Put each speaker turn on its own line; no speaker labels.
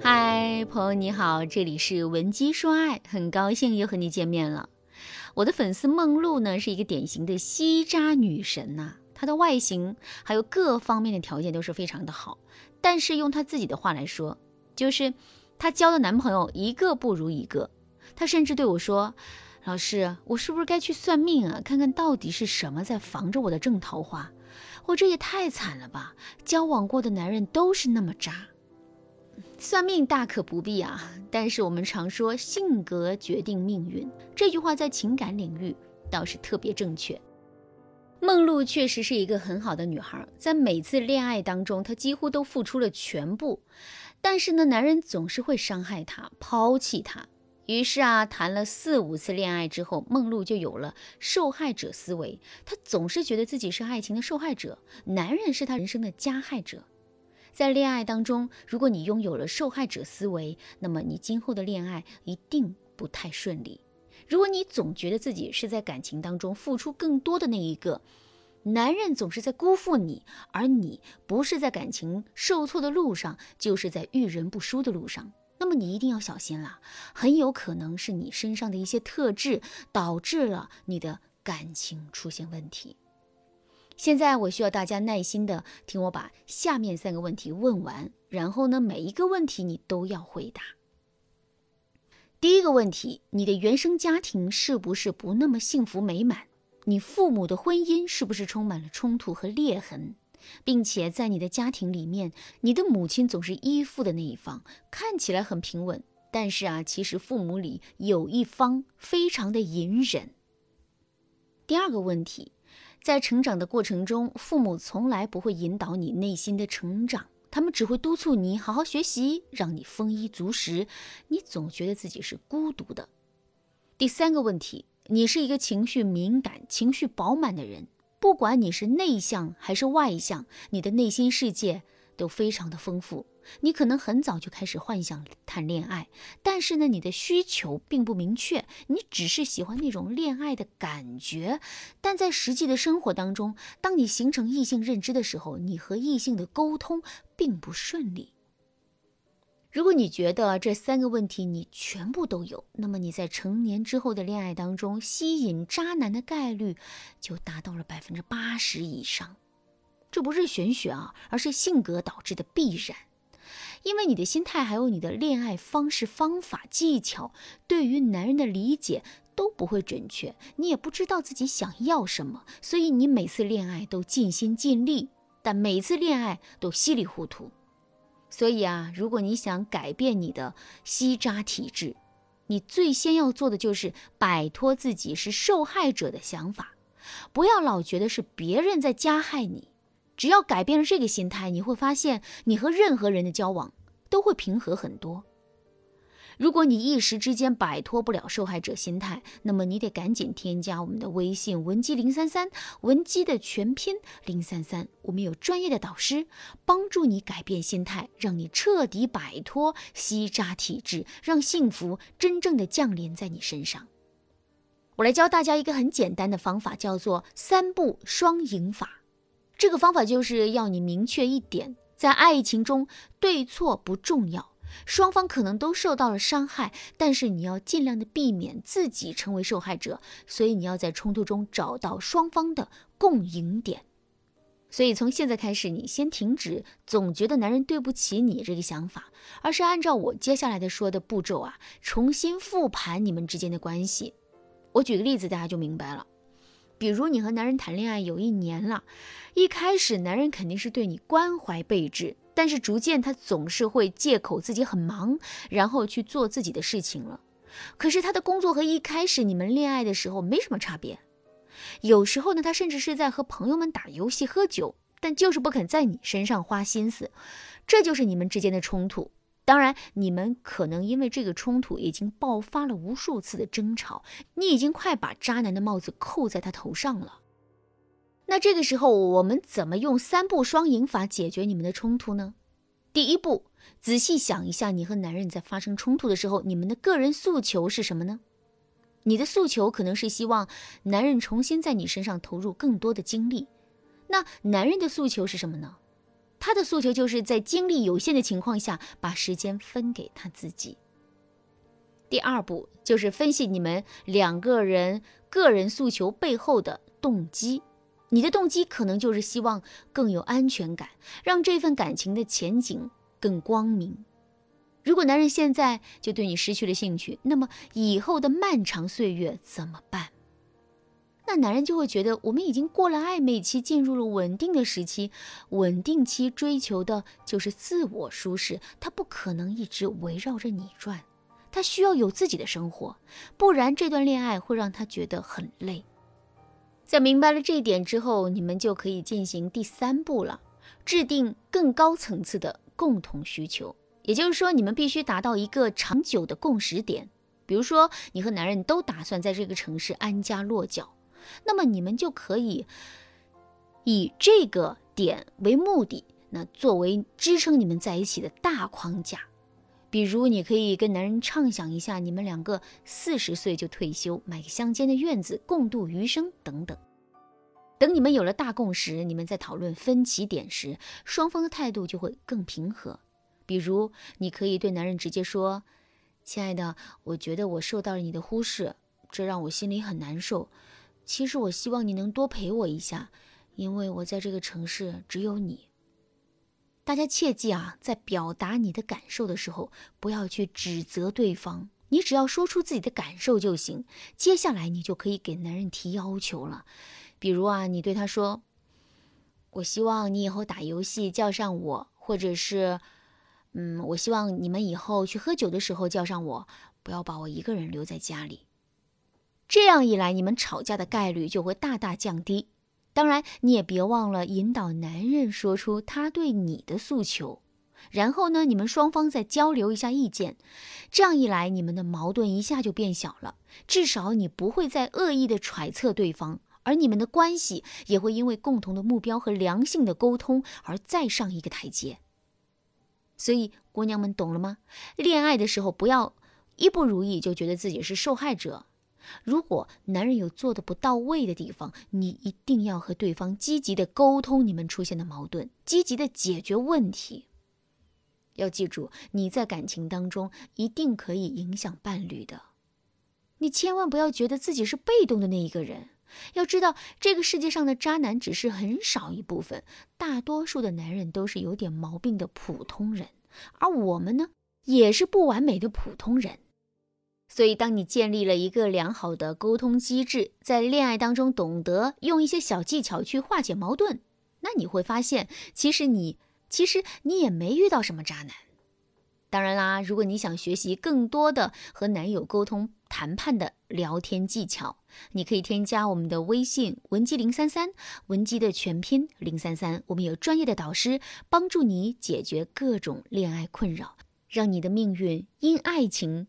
嗨，朋友你好，这里是文姬说爱，很高兴又和你见面了。我的粉丝梦露呢，是一个典型的吸渣女神呐，她的外形还有各方面的条件都是非常的好，但是用她自己的话来说，就是她交的男朋友一个不如一个。她甚至对我说：“老师，我是不是该去算命啊，看看到底是什么在防着我的正桃花？我这也太惨了吧！交往过的男人都是那么渣。”算命大可不必啊，但是我们常说性格决定命运，这句话在情感领域倒是特别正确。梦露确实是一个很好的女孩，在每次恋爱当中，她几乎都付出了全部，但是呢，男人总是会伤害她，抛弃她。于是啊，谈了四五次恋爱之后，梦露就有了受害者思维，她总是觉得自己是爱情的受害者，男人是她人生的加害者。在恋爱当中，如果你拥有了受害者思维，那么你今后的恋爱一定不太顺利。如果你总觉得自己是在感情当中付出更多的那一个，男人总是在辜负你，而你不是在感情受挫的路上，就是在遇人不淑的路上，那么你一定要小心了，很有可能是你身上的一些特质导致了你的感情出现问题。现在我需要大家耐心的听我把下面三个问题问完，然后呢，每一个问题你都要回答。第一个问题，你的原生家庭是不是不那么幸福美满？你父母的婚姻是不是充满了冲突和裂痕，并且在你的家庭里面，你的母亲总是依附的那一方，看起来很平稳，但是啊，其实父母里有一方非常的隐忍。第二个问题。在成长的过程中，父母从来不会引导你内心的成长，他们只会督促你好好学习，让你丰衣足食。你总觉得自己是孤独的。第三个问题，你是一个情绪敏感、情绪饱满的人，不管你是内向还是外向，你的内心世界都非常的丰富。你可能很早就开始幻想谈恋爱，但是呢，你的需求并不明确，你只是喜欢那种恋爱的感觉。但在实际的生活当中，当你形成异性认知的时候，你和异性的沟通并不顺利。如果你觉得这三个问题你全部都有，那么你在成年之后的恋爱当中吸引渣男的概率就达到了百分之八十以上。这不是玄学啊，而是性格导致的必然。因为你的心态，还有你的恋爱方式、方法、技巧，对于男人的理解都不会准确，你也不知道自己想要什么，所以你每次恋爱都尽心尽力，但每次恋爱都稀里糊涂。所以啊，如果你想改变你的吸渣体质，你最先要做的就是摆脱自己是受害者的想法，不要老觉得是别人在加害你。只要改变了这个心态，你会发现你和任何人的交往都会平和很多。如果你一时之间摆脱不了受害者心态，那么你得赶紧添加我们的微信文姬零三三，文姬的全拼零三三，我们有专业的导师帮助你改变心态，让你彻底摆脱吸渣体质，让幸福真正的降临在你身上。我来教大家一个很简单的方法，叫做三步双赢法。这个方法就是要你明确一点，在爱情中对错不重要，双方可能都受到了伤害，但是你要尽量的避免自己成为受害者，所以你要在冲突中找到双方的共赢点。所以从现在开始，你先停止总觉得男人对不起你这个想法，而是按照我接下来的说的步骤啊，重新复盘你们之间的关系。我举个例子，大家就明白了。比如你和男人谈恋爱有一年了，一开始男人肯定是对你关怀备至，但是逐渐他总是会借口自己很忙，然后去做自己的事情了。可是他的工作和一开始你们恋爱的时候没什么差别，有时候呢，他甚至是在和朋友们打游戏喝酒，但就是不肯在你身上花心思，这就是你们之间的冲突。当然，你们可能因为这个冲突已经爆发了无数次的争吵，你已经快把渣男的帽子扣在他头上了。那这个时候，我们怎么用三步双赢法解决你们的冲突呢？第一步，仔细想一下，你和男人在发生冲突的时候，你们的个人诉求是什么呢？你的诉求可能是希望男人重新在你身上投入更多的精力，那男人的诉求是什么呢？他的诉求就是在精力有限的情况下，把时间分给他自己。第二步就是分析你们两个人个人诉求背后的动机。你的动机可能就是希望更有安全感，让这份感情的前景更光明。如果男人现在就对你失去了兴趣，那么以后的漫长岁月怎么办？那男人就会觉得我们已经过了暧昧期，进入了稳定的时期。稳定期追求的就是自我舒适，他不可能一直围绕着你转，他需要有自己的生活，不然这段恋爱会让他觉得很累。在明白了这一点之后，你们就可以进行第三步了，制定更高层次的共同需求。也就是说，你们必须达到一个长久的共识点。比如说，你和男人都打算在这个城市安家落脚，那么你们就可以以这个点为目的，那作为支撑你们在一起的大框架。比如，你可以跟男人畅想一下，你们两个四十岁就退休，买个乡间的院子，共度余生等等。等你们有了大共识，你们在讨论分歧点时，双方的态度就会更平和。比如，你可以对男人直接说：“亲爱的，我觉得我受到了你的忽视，这让我心里很难受。其实，我希望你能多陪我一下，因为我在这个城市只有你。”大家切记啊，在表达你的感受的时候，不要去指责对方，你只要说出自己的感受就行。接下来你就可以给男人提要求了，比如啊，你对他说：“我希望你以后打游戏叫上我，或者是，嗯，我希望你们以后去喝酒的时候叫上我，不要把我一个人留在家里。”这样一来，你们吵架的概率就会大大降低。当然，你也别忘了引导男人说出他对你的诉求，然后呢，你们双方再交流一下意见，这样一来，你们的矛盾一下就变小了。至少你不会再恶意的揣测对方，而你们的关系也会因为共同的目标和良性的沟通而再上一个台阶。所以，姑娘们懂了吗？恋爱的时候不要一不如意就觉得自己是受害者。如果男人有做的不到位的地方，你一定要和对方积极的沟通你们出现的矛盾，积极的解决问题。要记住，你在感情当中一定可以影响伴侣的，你千万不要觉得自己是被动的那一个人。要知道，这个世界上的渣男只是很少一部分，大多数的男人都是有点毛病的普通人，而我们呢，也是不完美的普通人。所以，当你建立了一个良好的沟通机制，在恋爱当中懂得用一些小技巧去化解矛盾，那你会发现，其实你其实你也没遇到什么渣男。当然啦，如果你想学习更多的和男友沟通谈判的聊天技巧，你可以添加我们的微信文姬零三三，文姬的全拼零三三，我们有专业的导师帮助你解决各种恋爱困扰，让你的命运因爱情。